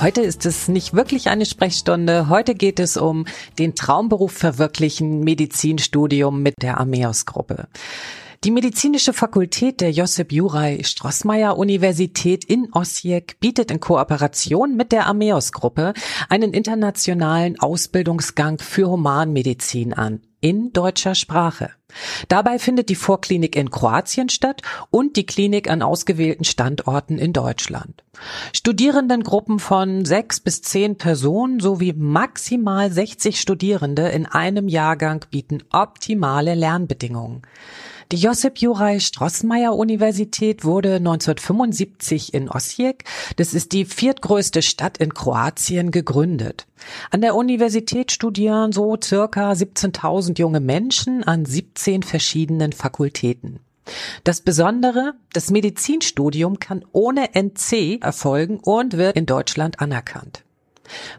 Heute ist es nicht wirklich eine Sprechstunde. Heute geht es um den Traumberuf verwirklichen Medizinstudium mit der Ameos-Gruppe. Die medizinische Fakultät der Josip Juraj Strossmayer Universität in Osijek bietet in Kooperation mit der Ameos Gruppe einen internationalen Ausbildungsgang für Humanmedizin an in deutscher Sprache. Dabei findet die Vorklinik in Kroatien statt und die Klinik an ausgewählten Standorten in Deutschland. Studierendengruppen von sechs bis zehn Personen sowie maximal 60 Studierende in einem Jahrgang bieten optimale Lernbedingungen. Die Josip Juraj Strossmayer Universität wurde 1975 in Osijek, das ist die viertgrößte Stadt in Kroatien, gegründet. An der Universität studieren so circa 17.000 junge Menschen an 17 verschiedenen Fakultäten. Das Besondere, das Medizinstudium kann ohne NC erfolgen und wird in Deutschland anerkannt.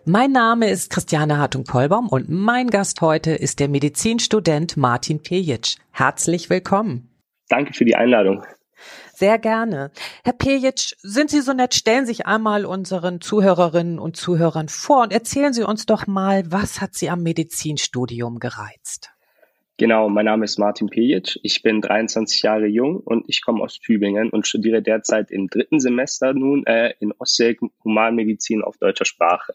Mein Name ist Christiane Hartung-Kollbaum und mein Gast heute ist der Medizinstudent Martin Pejic. Herzlich willkommen. Danke für die Einladung. Sehr gerne. Herr Pejic, sind Sie so nett, stellen Sie sich einmal unseren Zuhörerinnen und Zuhörern vor und erzählen Sie uns doch mal, was hat Sie am Medizinstudium gereizt? Genau, mein Name ist Martin Pejic. Ich bin 23 Jahre jung und ich komme aus Tübingen und studiere derzeit im dritten Semester nun äh, in Ostsee Humanmedizin auf deutscher Sprache.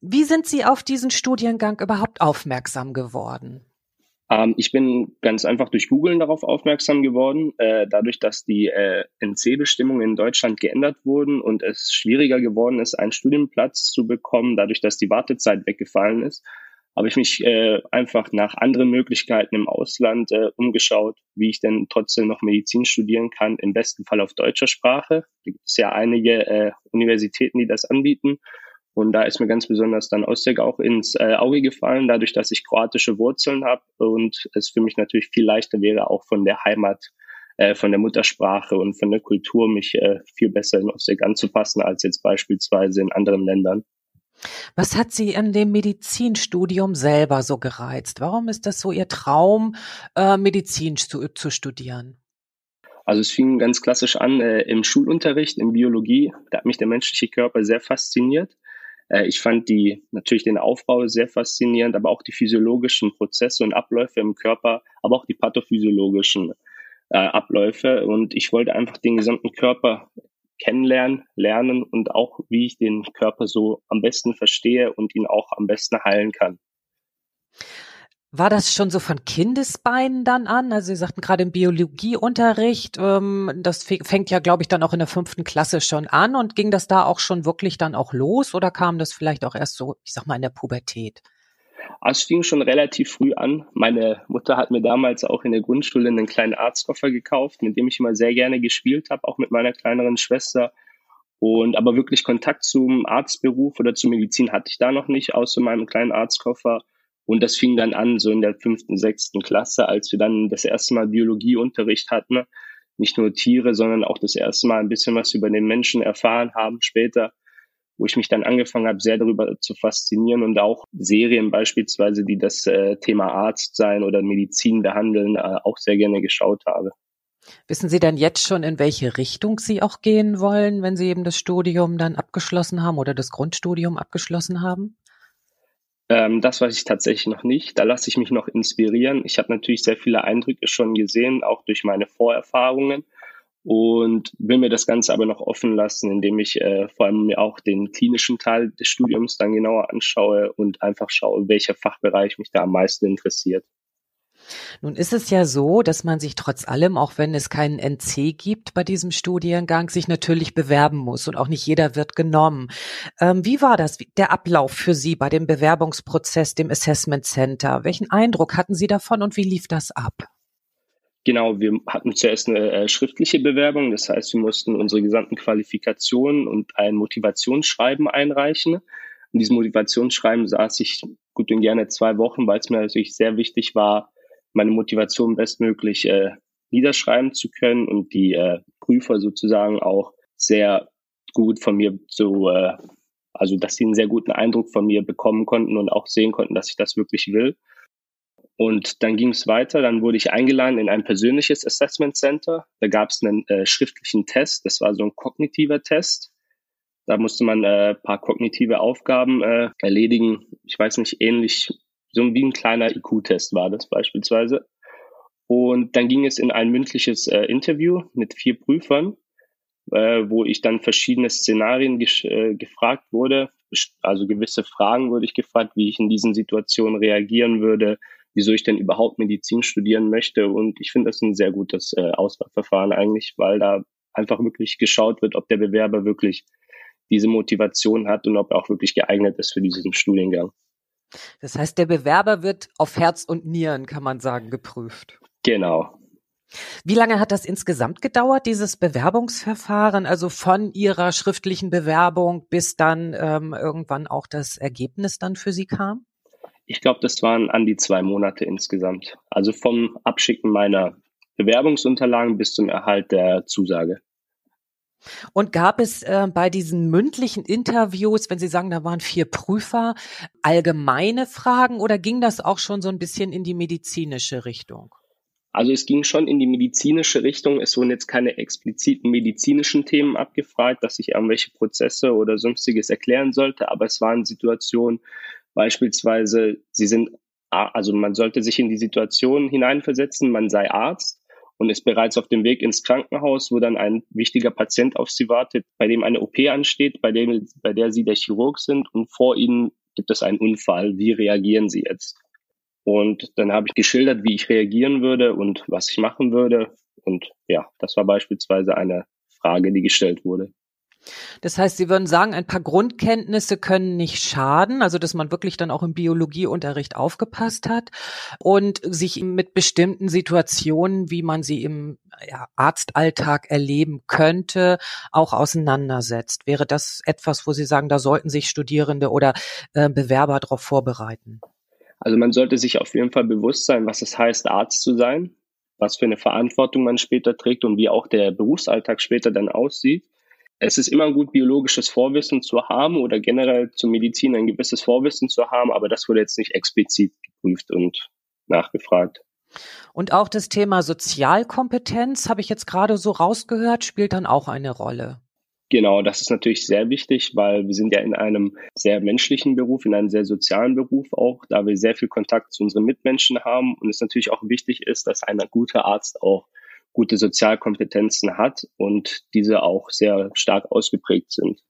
Wie sind Sie auf diesen Studiengang überhaupt aufmerksam geworden? Ähm, ich bin ganz einfach durch Googlen darauf aufmerksam geworden, äh, dadurch, dass die äh, NC-Bestimmungen in Deutschland geändert wurden und es schwieriger geworden ist, einen Studienplatz zu bekommen, dadurch, dass die Wartezeit weggefallen ist habe ich mich äh, einfach nach anderen Möglichkeiten im Ausland äh, umgeschaut, wie ich denn trotzdem noch Medizin studieren kann, im besten Fall auf deutscher Sprache. Da gibt es ja einige äh, Universitäten, die das anbieten. Und da ist mir ganz besonders dann Osijek auch ins äh, Auge gefallen, dadurch, dass ich kroatische Wurzeln habe und es für mich natürlich viel leichter wäre, auch von der Heimat, äh, von der Muttersprache und von der Kultur mich äh, viel besser in Osijek anzupassen als jetzt beispielsweise in anderen Ländern. Was hat Sie an dem Medizinstudium selber so gereizt? Warum ist das so Ihr Traum, äh, Medizin zu, zu studieren? Also es fing ganz klassisch an äh, im Schulunterricht, in Biologie. Da hat mich der menschliche Körper sehr fasziniert. Äh, ich fand die natürlich den Aufbau sehr faszinierend, aber auch die physiologischen Prozesse und Abläufe im Körper, aber auch die pathophysiologischen äh, Abläufe. Und ich wollte einfach den gesamten Körper kennenlernen, lernen und auch, wie ich den Körper so am besten verstehe und ihn auch am besten heilen kann. War das schon so von Kindesbeinen dann an? Also Sie sagten gerade im Biologieunterricht, ähm, das fängt ja, glaube ich, dann auch in der fünften Klasse schon an und ging das da auch schon wirklich dann auch los oder kam das vielleicht auch erst so, ich sag mal, in der Pubertät? Also es fing schon relativ früh an. Meine Mutter hat mir damals auch in der Grundschule einen kleinen Arztkoffer gekauft, mit dem ich immer sehr gerne gespielt habe, auch mit meiner kleineren Schwester. Und aber wirklich Kontakt zum Arztberuf oder zur Medizin hatte ich da noch nicht, außer meinem kleinen Arztkoffer. Und das fing dann an, so in der fünften, sechsten Klasse, als wir dann das erste Mal Biologieunterricht hatten. Nicht nur Tiere, sondern auch das erste Mal ein bisschen was über den Menschen erfahren haben später wo ich mich dann angefangen habe, sehr darüber zu faszinieren und auch Serien beispielsweise, die das äh, Thema Arzt sein oder Medizin behandeln, äh, auch sehr gerne geschaut habe. Wissen Sie denn jetzt schon, in welche Richtung Sie auch gehen wollen, wenn Sie eben das Studium dann abgeschlossen haben oder das Grundstudium abgeschlossen haben? Ähm, das weiß ich tatsächlich noch nicht. Da lasse ich mich noch inspirieren. Ich habe natürlich sehr viele Eindrücke schon gesehen, auch durch meine Vorerfahrungen und will mir das Ganze aber noch offen lassen, indem ich äh, vor allem mir auch den klinischen Teil des Studiums dann genauer anschaue und einfach schaue, welcher Fachbereich mich da am meisten interessiert. Nun ist es ja so, dass man sich trotz allem, auch wenn es keinen NC gibt bei diesem Studiengang, sich natürlich bewerben muss und auch nicht jeder wird genommen. Ähm, wie war das, der Ablauf für Sie bei dem Bewerbungsprozess, dem Assessment Center? Welchen Eindruck hatten Sie davon und wie lief das ab? Genau, wir hatten zuerst eine äh, schriftliche Bewerbung, das heißt, wir mussten unsere gesamten Qualifikationen und ein Motivationsschreiben einreichen. In diesem Motivationsschreiben saß ich gut und gerne zwei Wochen, weil es mir natürlich sehr wichtig war, meine Motivation bestmöglich äh, niederschreiben zu können und die äh, Prüfer sozusagen auch sehr gut von mir zu, äh, also dass sie einen sehr guten Eindruck von mir bekommen konnten und auch sehen konnten, dass ich das wirklich will. Und dann ging es weiter, dann wurde ich eingeladen in ein persönliches Assessment Center. Da gab es einen äh, schriftlichen Test, das war so ein kognitiver Test. Da musste man äh, paar kognitive Aufgaben äh, erledigen. Ich weiß nicht, ähnlich, so wie ein kleiner IQ-Test war das beispielsweise. Und dann ging es in ein mündliches äh, Interview mit vier Prüfern, äh, wo ich dann verschiedene Szenarien äh, gefragt wurde. Also gewisse Fragen wurde ich gefragt, wie ich in diesen Situationen reagieren würde, wieso ich denn überhaupt Medizin studieren möchte. Und ich finde das ein sehr gutes äh, Auswahlverfahren eigentlich, weil da einfach wirklich geschaut wird, ob der Bewerber wirklich diese Motivation hat und ob er auch wirklich geeignet ist für diesen Studiengang. Das heißt, der Bewerber wird auf Herz und Nieren, kann man sagen, geprüft. Genau. Wie lange hat das insgesamt gedauert, dieses Bewerbungsverfahren, also von Ihrer schriftlichen Bewerbung bis dann ähm, irgendwann auch das Ergebnis dann für Sie kam? Ich glaube, das waren an die zwei Monate insgesamt. Also vom Abschicken meiner Bewerbungsunterlagen bis zum Erhalt der Zusage. Und gab es äh, bei diesen mündlichen Interviews, wenn Sie sagen, da waren vier Prüfer, allgemeine Fragen oder ging das auch schon so ein bisschen in die medizinische Richtung? Also es ging schon in die medizinische Richtung. Es wurden jetzt keine expliziten medizinischen Themen abgefragt, dass ich irgendwelche Prozesse oder sonstiges erklären sollte, aber es waren Situationen, beispielsweise, sie sind, also man sollte sich in die Situation hineinversetzen, man sei Arzt und ist bereits auf dem Weg ins Krankenhaus, wo dann ein wichtiger Patient auf sie wartet, bei dem eine OP ansteht, bei dem, bei der sie der Chirurg sind und vor ihnen gibt es einen Unfall. Wie reagieren sie jetzt? Und dann habe ich geschildert, wie ich reagieren würde und was ich machen würde. Und ja, das war beispielsweise eine Frage, die gestellt wurde. Das heißt, Sie würden sagen, ein paar Grundkenntnisse können nicht schaden, also dass man wirklich dann auch im Biologieunterricht aufgepasst hat und sich mit bestimmten Situationen, wie man sie im ja, Arztalltag erleben könnte, auch auseinandersetzt. Wäre das etwas, wo Sie sagen, da sollten sich Studierende oder äh, Bewerber darauf vorbereiten? Also man sollte sich auf jeden Fall bewusst sein, was es heißt, Arzt zu sein, was für eine Verantwortung man später trägt und wie auch der Berufsalltag später dann aussieht. Es ist immer gut, biologisches Vorwissen zu haben oder generell zur Medizin ein gewisses Vorwissen zu haben, aber das wurde jetzt nicht explizit geprüft und nachgefragt. Und auch das Thema Sozialkompetenz, habe ich jetzt gerade so rausgehört, spielt dann auch eine Rolle. Genau, das ist natürlich sehr wichtig, weil wir sind ja in einem sehr menschlichen Beruf, in einem sehr sozialen Beruf auch, da wir sehr viel Kontakt zu unseren Mitmenschen haben und es natürlich auch wichtig ist, dass ein guter Arzt auch gute Sozialkompetenzen hat und diese auch sehr stark ausgeprägt sind.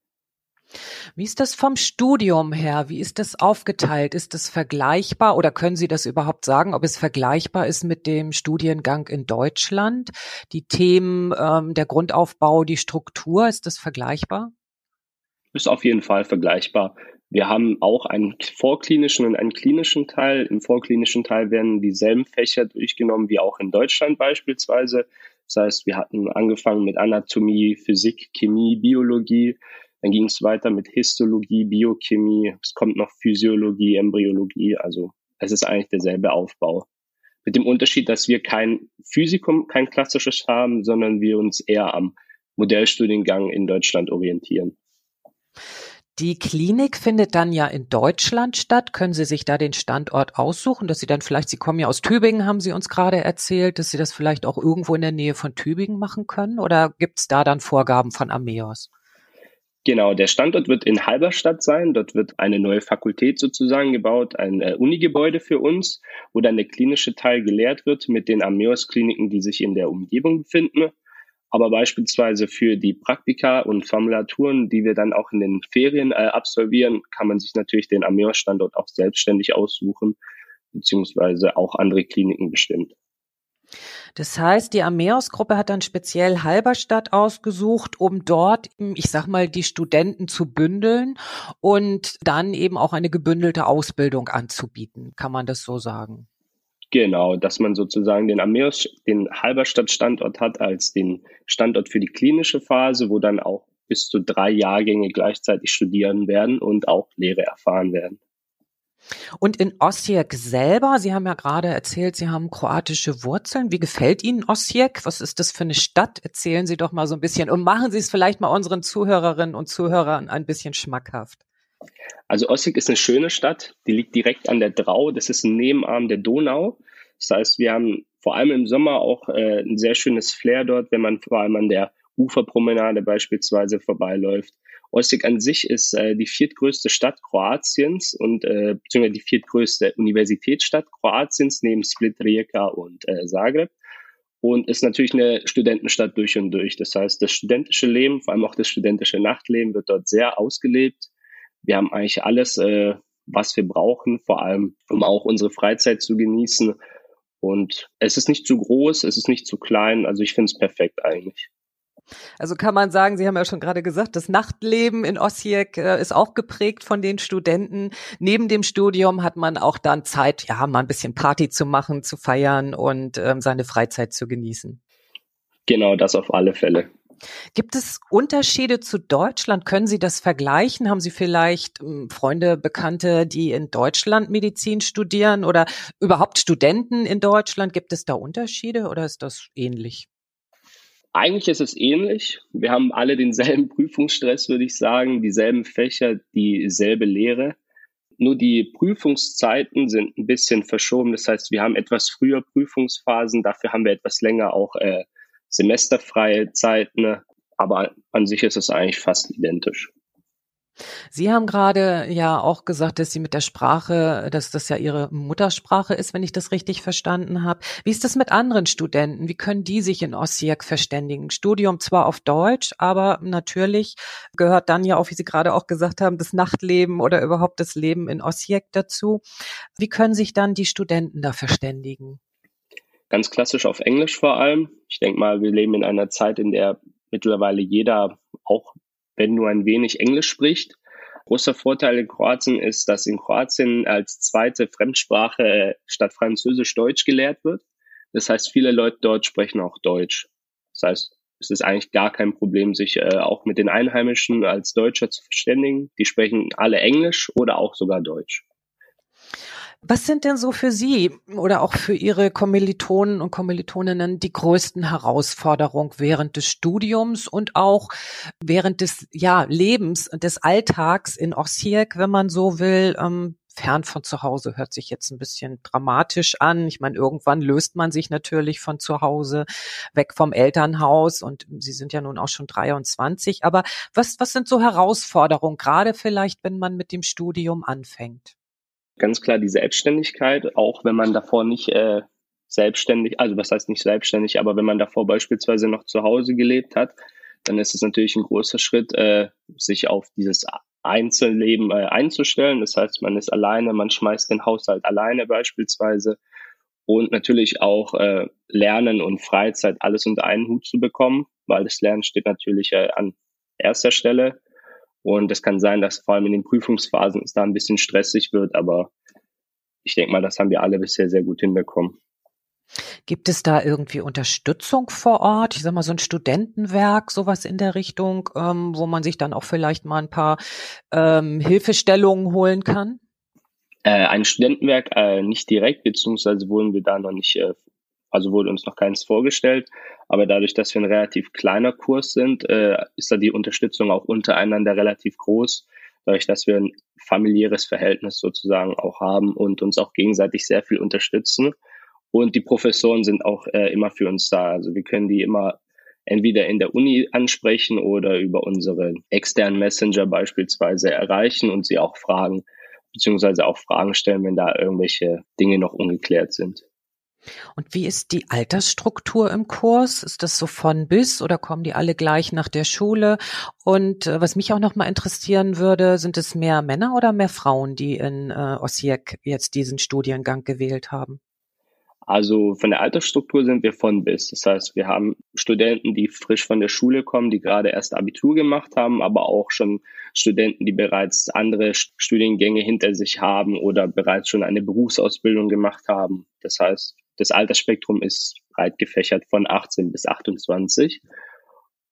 Wie ist das vom Studium her? Wie ist das aufgeteilt? Ist das vergleichbar oder können Sie das überhaupt sagen, ob es vergleichbar ist mit dem Studiengang in Deutschland? Die Themen, ähm, der Grundaufbau, die Struktur, ist das vergleichbar? Ist auf jeden Fall vergleichbar. Wir haben auch einen vorklinischen und einen klinischen Teil. Im vorklinischen Teil werden dieselben Fächer durchgenommen wie auch in Deutschland beispielsweise. Das heißt, wir hatten angefangen mit Anatomie, Physik, Chemie, Biologie. Dann ging es weiter mit Histologie, Biochemie, es kommt noch Physiologie, Embryologie. Also es ist eigentlich derselbe Aufbau. Mit dem Unterschied, dass wir kein Physikum, kein klassisches haben, sondern wir uns eher am Modellstudiengang in Deutschland orientieren. Die Klinik findet dann ja in Deutschland statt. Können Sie sich da den Standort aussuchen, dass Sie dann vielleicht, Sie kommen ja aus Tübingen, haben Sie uns gerade erzählt, dass Sie das vielleicht auch irgendwo in der Nähe von Tübingen machen können? Oder gibt es da dann Vorgaben von Ameos? Genau, der Standort wird in Halberstadt sein. Dort wird eine neue Fakultät sozusagen gebaut, ein äh, Unigebäude für uns, wo dann der klinische Teil gelehrt wird mit den Ameos-Kliniken, die sich in der Umgebung befinden. Aber beispielsweise für die Praktika und Formulaturen, die wir dann auch in den Ferien äh, absolvieren, kann man sich natürlich den Ameos-Standort auch selbstständig aussuchen, beziehungsweise auch andere Kliniken bestimmt. Das heißt, die Ameos-Gruppe hat dann speziell Halberstadt ausgesucht, um dort, ich sag mal, die Studenten zu bündeln und dann eben auch eine gebündelte Ausbildung anzubieten. Kann man das so sagen? Genau, dass man sozusagen den Ameos, den Halberstadt-Standort hat als den Standort für die klinische Phase, wo dann auch bis zu drei Jahrgänge gleichzeitig studieren werden und auch Lehre erfahren werden. Und in Osijek selber, Sie haben ja gerade erzählt, Sie haben kroatische Wurzeln. Wie gefällt Ihnen Osijek? Was ist das für eine Stadt? Erzählen Sie doch mal so ein bisschen und machen Sie es vielleicht mal unseren Zuhörerinnen und Zuhörern ein bisschen schmackhaft. Also Osijek ist eine schöne Stadt, die liegt direkt an der Drau, das ist ein Nebenarm der Donau. Das heißt, wir haben vor allem im Sommer auch äh, ein sehr schönes Flair dort, wenn man vor allem an der Uferpromenade beispielsweise vorbeiläuft. Osijek an sich ist äh, die viertgrößte Stadt Kroatiens und äh, beziehungsweise die viertgrößte Universitätsstadt Kroatiens neben Split, Rijeka und äh, Zagreb und ist natürlich eine Studentenstadt durch und durch. Das heißt, das studentische Leben, vor allem auch das studentische Nachtleben, wird dort sehr ausgelebt. Wir haben eigentlich alles, äh, was wir brauchen, vor allem um auch unsere Freizeit zu genießen. Und es ist nicht zu groß, es ist nicht zu klein. Also ich finde es perfekt eigentlich. Also kann man sagen, Sie haben ja schon gerade gesagt, das Nachtleben in Osijek äh, ist auch geprägt von den Studenten. Neben dem Studium hat man auch dann Zeit, ja, mal ein bisschen Party zu machen, zu feiern und ähm, seine Freizeit zu genießen. Genau, das auf alle Fälle. Gibt es Unterschiede zu Deutschland? Können Sie das vergleichen? Haben Sie vielleicht ähm, Freunde, Bekannte, die in Deutschland Medizin studieren oder überhaupt Studenten in Deutschland? Gibt es da Unterschiede oder ist das ähnlich? Eigentlich ist es ähnlich. Wir haben alle denselben Prüfungsstress, würde ich sagen, dieselben Fächer, dieselbe Lehre. Nur die Prüfungszeiten sind ein bisschen verschoben. Das heißt, wir haben etwas früher Prüfungsphasen, dafür haben wir etwas länger auch äh, semesterfreie Zeiten, aber an sich ist es eigentlich fast identisch. Sie haben gerade ja auch gesagt, dass Sie mit der Sprache, dass das ja Ihre Muttersprache ist, wenn ich das richtig verstanden habe. Wie ist das mit anderen Studenten? Wie können die sich in Osijek verständigen? Studium zwar auf Deutsch, aber natürlich gehört dann ja auch, wie Sie gerade auch gesagt haben, das Nachtleben oder überhaupt das Leben in Osijek dazu. Wie können sich dann die Studenten da verständigen? Ganz klassisch auf Englisch vor allem. Ich denke mal, wir leben in einer Zeit, in der mittlerweile jeder, auch wenn nur ein wenig Englisch spricht. Großer Vorteil in Kroatien ist, dass in Kroatien als zweite Fremdsprache statt Französisch Deutsch gelehrt wird. Das heißt, viele Leute dort sprechen auch Deutsch. Das heißt, es ist eigentlich gar kein Problem, sich äh, auch mit den Einheimischen als Deutscher zu verständigen. Die sprechen alle Englisch oder auch sogar Deutsch. Was sind denn so für Sie oder auch für Ihre Kommilitonen und Kommilitoninnen die größten Herausforderungen während des Studiums und auch während des ja, Lebens, des Alltags in Osijek, wenn man so will? Ähm, fern von zu Hause hört sich jetzt ein bisschen dramatisch an. Ich meine, irgendwann löst man sich natürlich von zu Hause weg vom Elternhaus und Sie sind ja nun auch schon 23. Aber was, was sind so Herausforderungen, gerade vielleicht, wenn man mit dem Studium anfängt? Ganz klar die Selbstständigkeit, auch wenn man davor nicht äh, selbstständig, also was heißt nicht selbstständig, aber wenn man davor beispielsweise noch zu Hause gelebt hat, dann ist es natürlich ein großer Schritt, äh, sich auf dieses Einzelleben äh, einzustellen. Das heißt, man ist alleine, man schmeißt den Haushalt alleine beispielsweise und natürlich auch äh, Lernen und Freizeit alles unter einen Hut zu bekommen, weil das Lernen steht natürlich äh, an erster Stelle. Und es kann sein, dass vor allem in den Prüfungsphasen es da ein bisschen stressig wird, aber ich denke mal, das haben wir alle bisher sehr gut hinbekommen. Gibt es da irgendwie Unterstützung vor Ort? Ich sag mal, so ein Studentenwerk, sowas in der Richtung, ähm, wo man sich dann auch vielleicht mal ein paar ähm, Hilfestellungen holen kann? Äh, ein Studentenwerk äh, nicht direkt, beziehungsweise wurden wir da noch nicht äh, also wurde uns noch keins vorgestellt. Aber dadurch, dass wir ein relativ kleiner Kurs sind, äh, ist da die Unterstützung auch untereinander relativ groß. Dadurch, dass wir ein familiäres Verhältnis sozusagen auch haben und uns auch gegenseitig sehr viel unterstützen. Und die Professoren sind auch äh, immer für uns da. Also wir können die immer entweder in der Uni ansprechen oder über unsere externen Messenger beispielsweise erreichen und sie auch fragen, beziehungsweise auch Fragen stellen, wenn da irgendwelche Dinge noch ungeklärt sind. Und wie ist die Altersstruktur im Kurs? Ist das so von bis oder kommen die alle gleich nach der Schule? Und äh, was mich auch noch mal interessieren würde, sind es mehr Männer oder mehr Frauen, die in äh, Osijek jetzt diesen Studiengang gewählt haben? Also von der Altersstruktur sind wir von bis. Das heißt, wir haben Studenten, die frisch von der Schule kommen, die gerade erst Abitur gemacht haben, aber auch schon Studenten, die bereits andere Studiengänge hinter sich haben oder bereits schon eine Berufsausbildung gemacht haben. Das heißt, das Altersspektrum ist breit gefächert von 18 bis 28.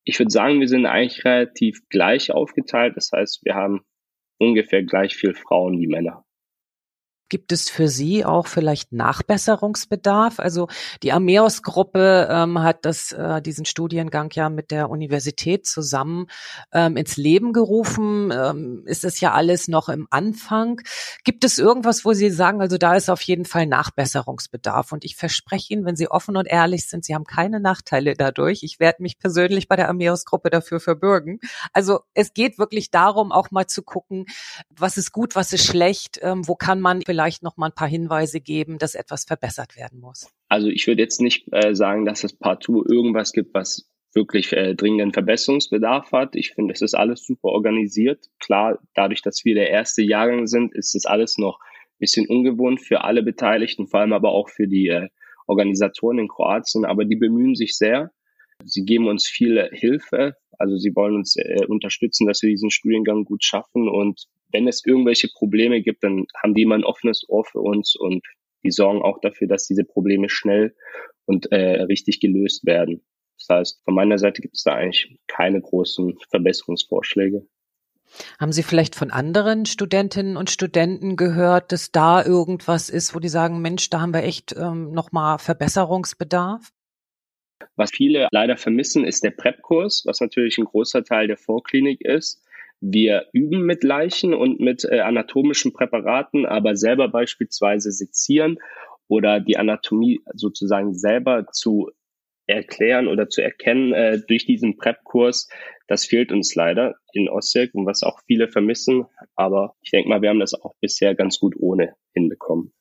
Ich würde sagen, wir sind eigentlich relativ gleich aufgeteilt. Das heißt, wir haben ungefähr gleich viel Frauen wie Männer. Gibt es für Sie auch vielleicht Nachbesserungsbedarf? Also die Ameos-Gruppe ähm, hat das, äh, diesen Studiengang ja mit der Universität zusammen ähm, ins Leben gerufen. Ähm, ist es ja alles noch im Anfang. Gibt es irgendwas, wo Sie sagen, also da ist auf jeden Fall Nachbesserungsbedarf? Und ich verspreche Ihnen, wenn Sie offen und ehrlich sind, Sie haben keine Nachteile dadurch. Ich werde mich persönlich bei der Ameos-Gruppe dafür verbürgen. Also es geht wirklich darum, auch mal zu gucken, was ist gut, was ist schlecht, ähm, wo kann man vielleicht vielleicht noch mal ein paar Hinweise geben, dass etwas verbessert werden muss? Also ich würde jetzt nicht äh, sagen, dass es partout irgendwas gibt, was wirklich äh, dringenden Verbesserungsbedarf hat. Ich finde, es ist alles super organisiert. Klar, dadurch, dass wir der erste Jahrgang sind, ist es alles noch ein bisschen ungewohnt für alle Beteiligten, vor allem aber auch für die äh, Organisatoren in Kroatien. Aber die bemühen sich sehr. Sie geben uns viel Hilfe. Also sie wollen uns äh, unterstützen, dass wir diesen Studiengang gut schaffen. Und wenn es irgendwelche Probleme gibt, dann haben die immer ein offenes Ohr für uns und die sorgen auch dafür, dass diese Probleme schnell und äh, richtig gelöst werden. Das heißt, von meiner Seite gibt es da eigentlich keine großen Verbesserungsvorschläge. Haben Sie vielleicht von anderen Studentinnen und Studenten gehört, dass da irgendwas ist, wo die sagen, Mensch, da haben wir echt ähm, nochmal Verbesserungsbedarf? Was viele leider vermissen, ist der PrEP-Kurs, was natürlich ein großer Teil der Vorklinik ist. Wir üben mit Leichen und mit äh, anatomischen Präparaten, aber selber beispielsweise sezieren oder die Anatomie sozusagen selber zu erklären oder zu erkennen äh, durch diesen PrEP-Kurs, das fehlt uns leider in Osijek und was auch viele vermissen. Aber ich denke mal, wir haben das auch bisher ganz gut ohne hinbekommen.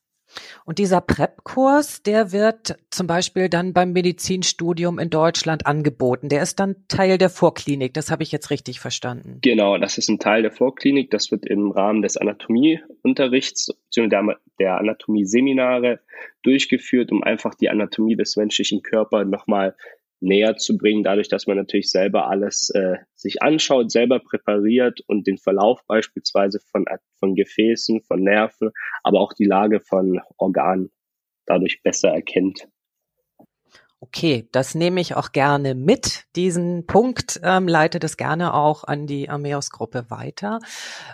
Und dieser PrEP-Kurs, der wird zum Beispiel dann beim Medizinstudium in Deutschland angeboten. Der ist dann Teil der Vorklinik. Das habe ich jetzt richtig verstanden. Genau, das ist ein Teil der Vorklinik. Das wird im Rahmen des Anatomieunterrichts bzw. der Anatomieseminare durchgeführt, um einfach die Anatomie des menschlichen Körpers nochmal näher zu bringen, dadurch, dass man natürlich selber alles äh, sich anschaut, selber präpariert und den Verlauf beispielsweise von, von Gefäßen, von Nerven, aber auch die Lage von Organen dadurch besser erkennt. Okay, das nehme ich auch gerne mit. Diesen Punkt ähm, leite das gerne auch an die Ameos-Gruppe weiter.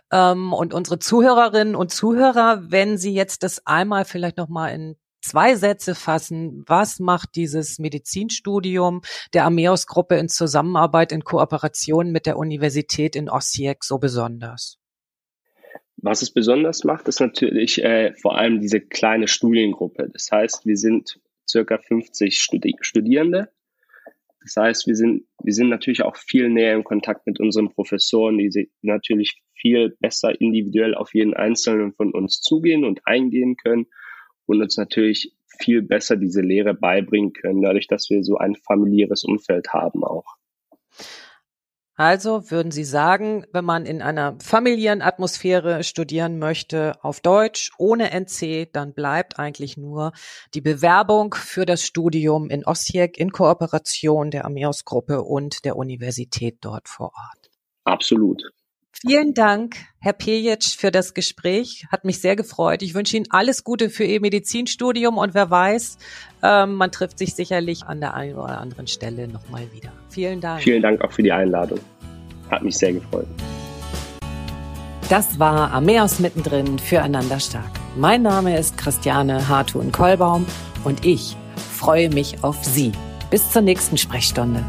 Ähm, und unsere Zuhörerinnen und Zuhörer, wenn Sie jetzt das einmal vielleicht noch mal in zwei Sätze fassen. Was macht dieses Medizinstudium der Ameos-Gruppe in Zusammenarbeit, in Kooperation mit der Universität in Osijek so besonders? Was es besonders macht, ist natürlich äh, vor allem diese kleine Studiengruppe. Das heißt, wir sind circa 50 Studi Studierende. Das heißt, wir sind, wir sind natürlich auch viel näher in Kontakt mit unseren Professoren, die natürlich viel besser individuell auf jeden Einzelnen von uns zugehen und eingehen können und uns natürlich viel besser diese Lehre beibringen können, dadurch, dass wir so ein familiäres Umfeld haben auch. Also würden Sie sagen, wenn man in einer familiären Atmosphäre studieren möchte auf Deutsch ohne NC, dann bleibt eigentlich nur die Bewerbung für das Studium in Osijek in Kooperation der Ameos Gruppe und der Universität dort vor Ort. Absolut. Vielen Dank, Herr Pejic, für das Gespräch. Hat mich sehr gefreut. Ich wünsche Ihnen alles Gute für Ihr Medizinstudium und wer weiß, ähm, man trifft sich sicherlich an der einen oder anderen Stelle nochmal wieder. Vielen Dank. Vielen Dank auch für die Einladung. Hat mich sehr gefreut. Das war Ameos mittendrin füreinander stark. Mein Name ist Christiane Hartun-Kollbaum und ich freue mich auf Sie. Bis zur nächsten Sprechstunde.